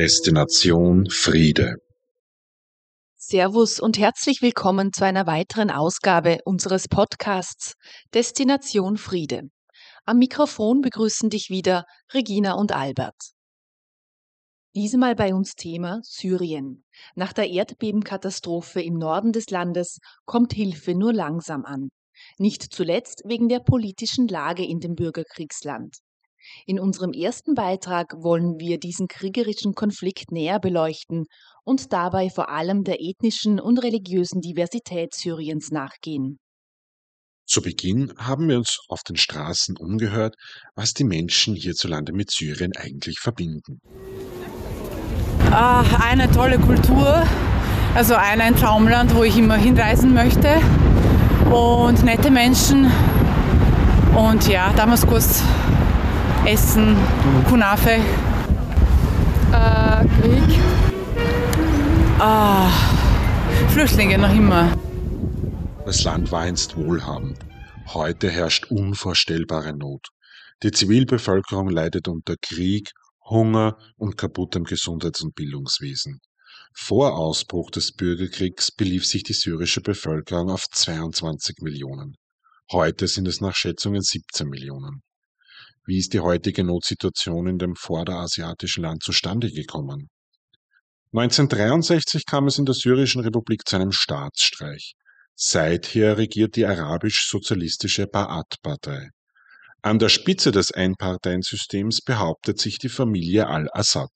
Destination Friede. Servus und herzlich willkommen zu einer weiteren Ausgabe unseres Podcasts Destination Friede. Am Mikrofon begrüßen dich wieder Regina und Albert. Diesmal bei uns Thema Syrien. Nach der Erdbebenkatastrophe im Norden des Landes kommt Hilfe nur langsam an. Nicht zuletzt wegen der politischen Lage in dem Bürgerkriegsland. In unserem ersten Beitrag wollen wir diesen kriegerischen Konflikt näher beleuchten und dabei vor allem der ethnischen und religiösen Diversität Syriens nachgehen. Zu Beginn haben wir uns auf den Straßen umgehört, was die Menschen hierzulande mit Syrien eigentlich verbinden. Ah, eine tolle Kultur, also ein, ein Traumland, wo ich immer hinreisen möchte und nette Menschen und ja, Damaskus Essen, Kunafe. Äh, Krieg. Ah, Flüchtlinge noch immer. Das Land war einst wohlhabend. Heute herrscht unvorstellbare Not. Die Zivilbevölkerung leidet unter Krieg, Hunger und kaputtem Gesundheits- und Bildungswesen. Vor Ausbruch des Bürgerkriegs belief sich die syrische Bevölkerung auf 22 Millionen. Heute sind es nach Schätzungen 17 Millionen. Wie ist die heutige Notsituation in dem vorderasiatischen Land zustande gekommen? 1963 kam es in der syrischen Republik zu einem Staatsstreich. Seither regiert die arabisch-sozialistische Ba'ath-Partei. An der Spitze des Einparteiensystems behauptet sich die Familie al-Assad.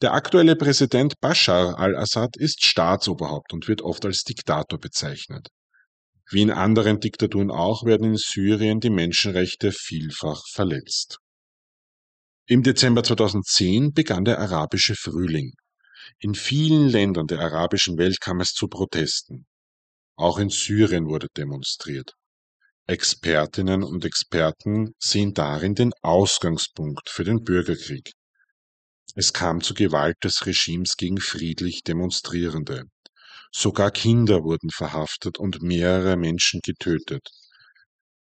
Der aktuelle Präsident Bashar al-Assad ist Staatsoberhaupt und wird oft als Diktator bezeichnet. Wie in anderen Diktaturen auch werden in Syrien die Menschenrechte vielfach verletzt. Im Dezember 2010 begann der arabische Frühling. In vielen Ländern der arabischen Welt kam es zu Protesten. Auch in Syrien wurde demonstriert. Expertinnen und Experten sehen darin den Ausgangspunkt für den Bürgerkrieg. Es kam zu Gewalt des Regimes gegen friedlich Demonstrierende. Sogar Kinder wurden verhaftet und mehrere Menschen getötet.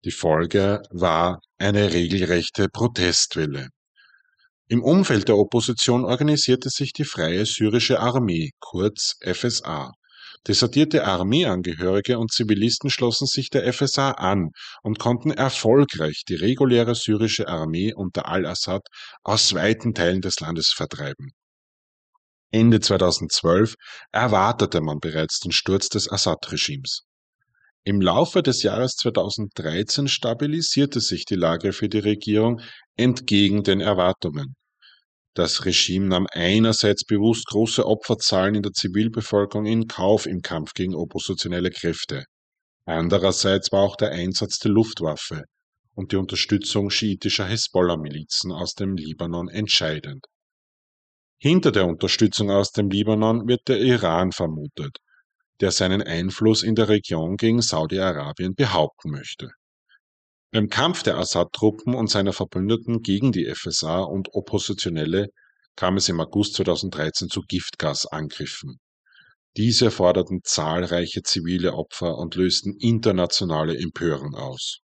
Die Folge war eine regelrechte Protestwelle. Im Umfeld der Opposition organisierte sich die Freie Syrische Armee, kurz FSA. Desertierte Armeeangehörige und Zivilisten schlossen sich der FSA an und konnten erfolgreich die reguläre syrische Armee unter al-Assad aus weiten Teilen des Landes vertreiben. Ende 2012 erwartete man bereits den Sturz des Assad-Regimes. Im Laufe des Jahres 2013 stabilisierte sich die Lage für die Regierung entgegen den Erwartungen. Das Regime nahm einerseits bewusst große Opferzahlen in der Zivilbevölkerung in Kauf im Kampf gegen oppositionelle Kräfte. Andererseits war auch der Einsatz der Luftwaffe und die Unterstützung schiitischer Hisbollah-Milizen aus dem Libanon entscheidend. Hinter der Unterstützung aus dem Libanon wird der Iran vermutet, der seinen Einfluss in der Region gegen Saudi-Arabien behaupten möchte. Beim Kampf der Assad-Truppen und seiner Verbündeten gegen die FSA und Oppositionelle kam es im August 2013 zu Giftgasangriffen. Diese forderten zahlreiche zivile Opfer und lösten internationale Empörung aus.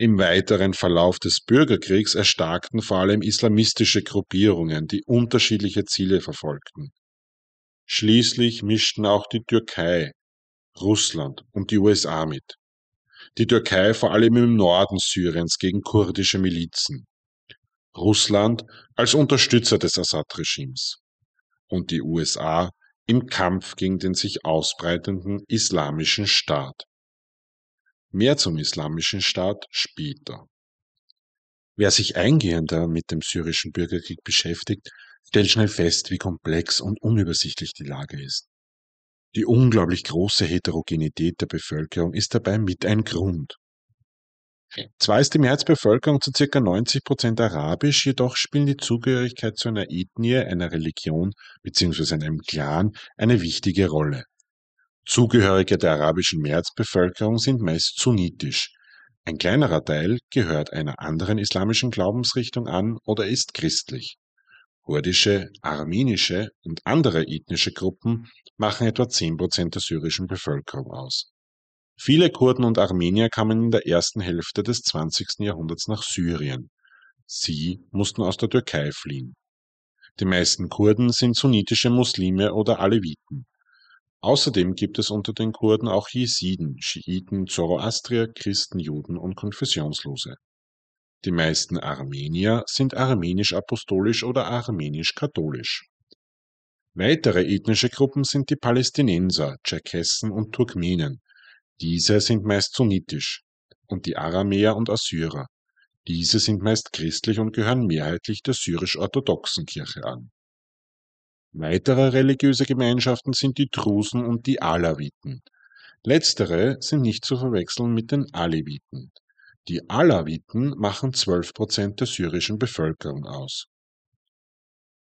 Im weiteren Verlauf des Bürgerkriegs erstarkten vor allem islamistische Gruppierungen, die unterschiedliche Ziele verfolgten. Schließlich mischten auch die Türkei, Russland und die USA mit. Die Türkei vor allem im Norden Syriens gegen kurdische Milizen. Russland als Unterstützer des Assad-Regimes. Und die USA im Kampf gegen den sich ausbreitenden islamischen Staat. Mehr zum Islamischen Staat später. Wer sich eingehender mit dem syrischen Bürgerkrieg beschäftigt, stellt schnell fest, wie komplex und unübersichtlich die Lage ist. Die unglaublich große Heterogenität der Bevölkerung ist dabei mit ein Grund. Zwar ist die Mehrheitsbevölkerung zu circa 90 Prozent arabisch, jedoch spielen die Zugehörigkeit zu einer Ethnie, einer Religion bzw. einem Clan eine wichtige Rolle. Zugehörige der arabischen Mehrheitsbevölkerung sind meist sunnitisch. Ein kleinerer Teil gehört einer anderen islamischen Glaubensrichtung an oder ist christlich. Kurdische, armenische und andere ethnische Gruppen machen etwa 10 Prozent der syrischen Bevölkerung aus. Viele Kurden und Armenier kamen in der ersten Hälfte des 20. Jahrhunderts nach Syrien. Sie mussten aus der Türkei fliehen. Die meisten Kurden sind sunnitische Muslime oder Aleviten. Außerdem gibt es unter den Kurden auch Jesiden, Schiiten, Zoroastrier, Christen, Juden und Konfessionslose. Die meisten Armenier sind armenisch-apostolisch oder armenisch-katholisch. Weitere ethnische Gruppen sind die Palästinenser, Tscherkessen und Turkmenen. Diese sind meist sunnitisch. Und die Aramäer und Assyrer. Diese sind meist christlich und gehören mehrheitlich der syrisch-orthodoxen Kirche an. Weitere religiöse Gemeinschaften sind die Drusen und die Alawiten. Letztere sind nicht zu verwechseln mit den Aleviten. Die Alawiten machen 12 Prozent der syrischen Bevölkerung aus.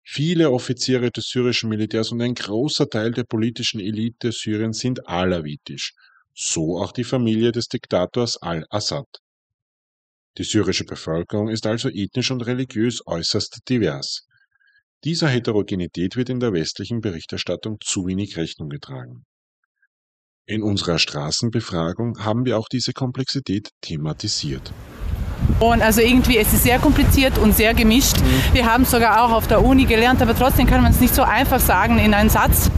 Viele Offiziere des syrischen Militärs und ein großer Teil der politischen Elite Syriens sind alawitisch, so auch die Familie des Diktators al-Assad. Die syrische Bevölkerung ist also ethnisch und religiös äußerst divers. Dieser Heterogenität wird in der westlichen Berichterstattung zu wenig Rechnung getragen. In unserer Straßenbefragung haben wir auch diese Komplexität thematisiert. Und also irgendwie, es ist sehr kompliziert und sehr gemischt. Mhm. Wir haben es sogar auch auf der Uni gelernt, aber trotzdem kann man es nicht so einfach sagen in einen Satz.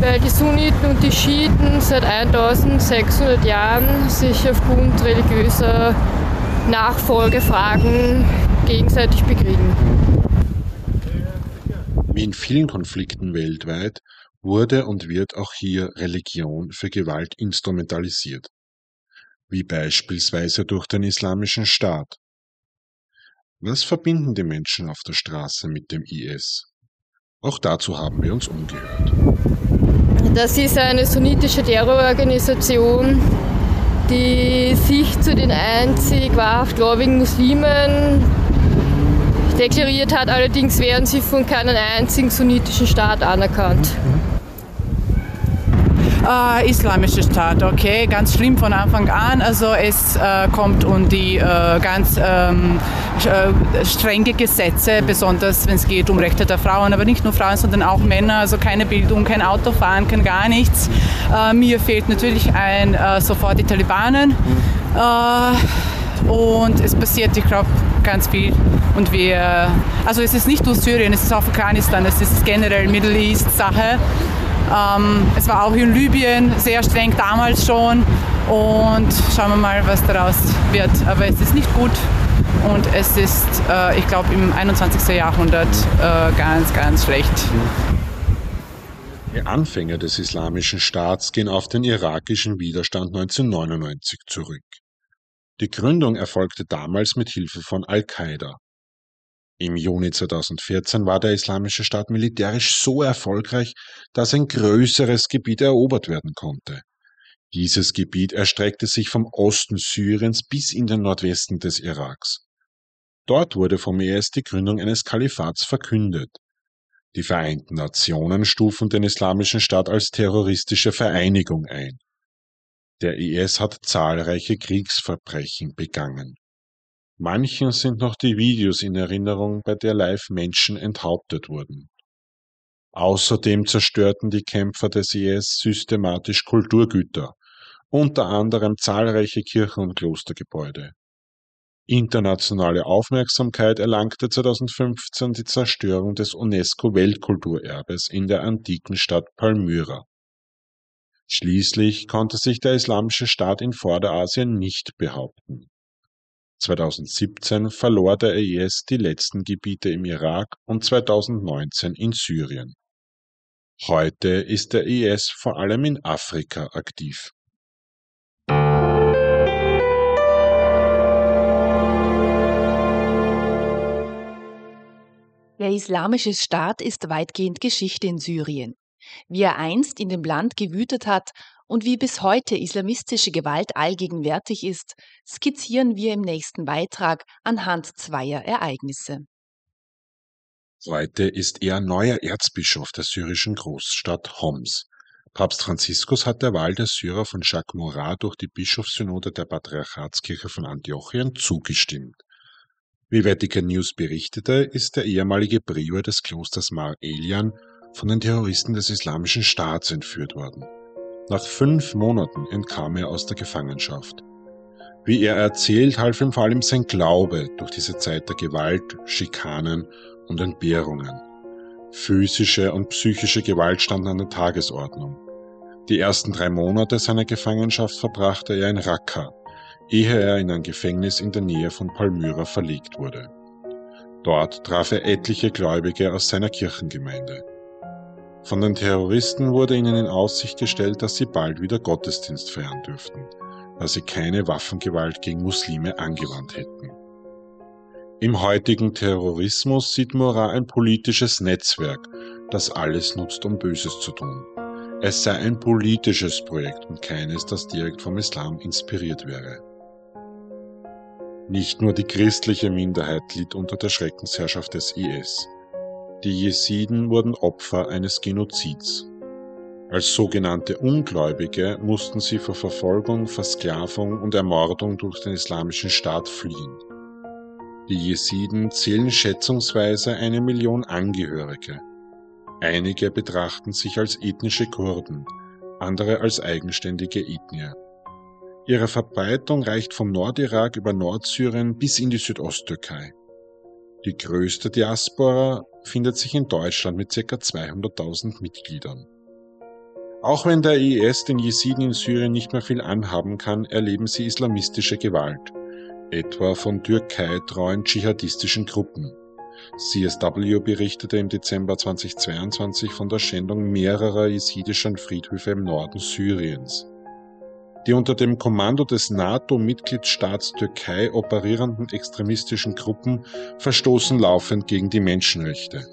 Weil die Sunniten und die Schiiten seit 1600 Jahren sich aufgrund religiöser Nachfolgefragen gegenseitig bekriegen. Wie in vielen Konflikten weltweit wurde und wird auch hier Religion für Gewalt instrumentalisiert, wie beispielsweise durch den Islamischen Staat. Was verbinden die Menschen auf der Straße mit dem IS? Auch dazu haben wir uns umgehört. Das ist eine sunnitische Terrororganisation, die sich zu den einzig wahrhaft gläubigen Muslimen deklariert hat. Allerdings werden sie von keinem einzigen sunnitischen Staat anerkannt. Äh, islamische Staat, okay, ganz schlimm von Anfang an. Also es äh, kommt um die äh, ganz ähm, äh, strenge Gesetze, besonders wenn es geht um Rechte der Frauen, aber nicht nur Frauen, sondern auch Männer. Also keine Bildung, kein Autofahren, kein gar nichts. Äh, mir fehlt natürlich ein äh, sofort die Talibanen. und es passiert, ich glaube, ganz viel. Und wir, also es ist nicht nur Syrien, es ist auch Afghanistan, es ist generell Middle East Sache. Ähm, es war auch in Libyen sehr streng damals schon und schauen wir mal, was daraus wird. Aber es ist nicht gut und es ist, äh, ich glaube, im 21. Jahrhundert äh, ganz, ganz schlecht. Die Anfänge des Islamischen Staats gehen auf den irakischen Widerstand 1999 zurück. Die Gründung erfolgte damals mit Hilfe von Al-Qaida. Im Juni 2014 war der Islamische Staat militärisch so erfolgreich, dass ein größeres Gebiet erobert werden konnte. Dieses Gebiet erstreckte sich vom Osten Syriens bis in den Nordwesten des Iraks. Dort wurde vom IS die Gründung eines Kalifats verkündet. Die Vereinten Nationen stufen den Islamischen Staat als terroristische Vereinigung ein. Der IS hat zahlreiche Kriegsverbrechen begangen. Manchen sind noch die Videos in Erinnerung, bei der live Menschen enthauptet wurden. Außerdem zerstörten die Kämpfer des IS systematisch Kulturgüter, unter anderem zahlreiche Kirchen und Klostergebäude. Internationale Aufmerksamkeit erlangte 2015 die Zerstörung des UNESCO-Weltkulturerbes in der antiken Stadt Palmyra. Schließlich konnte sich der Islamische Staat in Vorderasien nicht behaupten. 2017 verlor der IS die letzten Gebiete im Irak und 2019 in Syrien. Heute ist der IS vor allem in Afrika aktiv. Der Islamische Staat ist weitgehend Geschichte in Syrien wie er einst in dem Land gewütet hat und wie bis heute islamistische Gewalt allgegenwärtig ist, skizzieren wir im nächsten Beitrag anhand zweier Ereignisse. Heute ist er neuer Erzbischof der syrischen Großstadt Homs. Papst Franziskus hat der Wahl der Syrer von Jacques Morat durch die Bischofssynode der Patriarchatskirche von Antiochien zugestimmt. Wie Vatican News berichtete, ist der ehemalige Prior des Klosters Mar Elian von den Terroristen des Islamischen Staats entführt worden. Nach fünf Monaten entkam er aus der Gefangenschaft. Wie er erzählt, half ihm vor allem sein Glaube durch diese Zeit der Gewalt, Schikanen und Entbehrungen. Physische und psychische Gewalt standen an der Tagesordnung. Die ersten drei Monate seiner Gefangenschaft verbrachte er in Raqqa, ehe er in ein Gefängnis in der Nähe von Palmyra verlegt wurde. Dort traf er etliche Gläubige aus seiner Kirchengemeinde. Von den Terroristen wurde ihnen in Aussicht gestellt, dass sie bald wieder Gottesdienst feiern dürften, da sie keine Waffengewalt gegen Muslime angewandt hätten. Im heutigen Terrorismus sieht Morat ein politisches Netzwerk, das alles nutzt, um Böses zu tun. Es sei ein politisches Projekt und keines, das direkt vom Islam inspiriert wäre. Nicht nur die christliche Minderheit litt unter der Schreckensherrschaft des IS. Die Jesiden wurden Opfer eines Genozids. Als sogenannte Ungläubige mussten sie vor Verfolgung, Versklavung und Ermordung durch den Islamischen Staat fliehen. Die Jesiden zählen schätzungsweise eine Million Angehörige. Einige betrachten sich als ethnische Kurden, andere als eigenständige Ethnie. Ihre Verbreitung reicht vom Nordirak über Nordsyrien bis in die Südosttürkei. Die größte Diaspora findet sich in Deutschland mit ca. 200.000 Mitgliedern. Auch wenn der IS den Jesiden in Syrien nicht mehr viel anhaben kann, erleben sie islamistische Gewalt, etwa von türkei-treuen dschihadistischen Gruppen. CSW berichtete im Dezember 2022 von der Schändung mehrerer jesidischen Friedhöfe im Norden Syriens. Die unter dem Kommando des NATO-Mitgliedstaats Türkei operierenden extremistischen Gruppen verstoßen laufend gegen die Menschenrechte.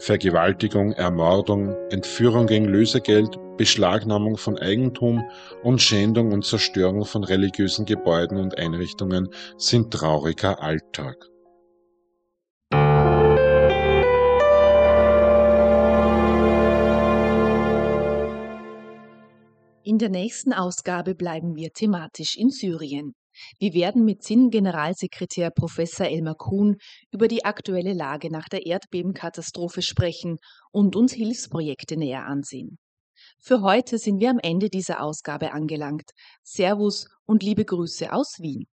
Vergewaltigung, Ermordung, Entführung gegen Lösegeld, Beschlagnahmung von Eigentum und Schändung und Zerstörung von religiösen Gebäuden und Einrichtungen sind trauriger Alltag. In der nächsten Ausgabe bleiben wir thematisch in Syrien. Wir werden mit SIN-Generalsekretär Professor Elmar Kuhn über die aktuelle Lage nach der Erdbebenkatastrophe sprechen und uns Hilfsprojekte näher ansehen. Für heute sind wir am Ende dieser Ausgabe angelangt. Servus und liebe Grüße aus Wien.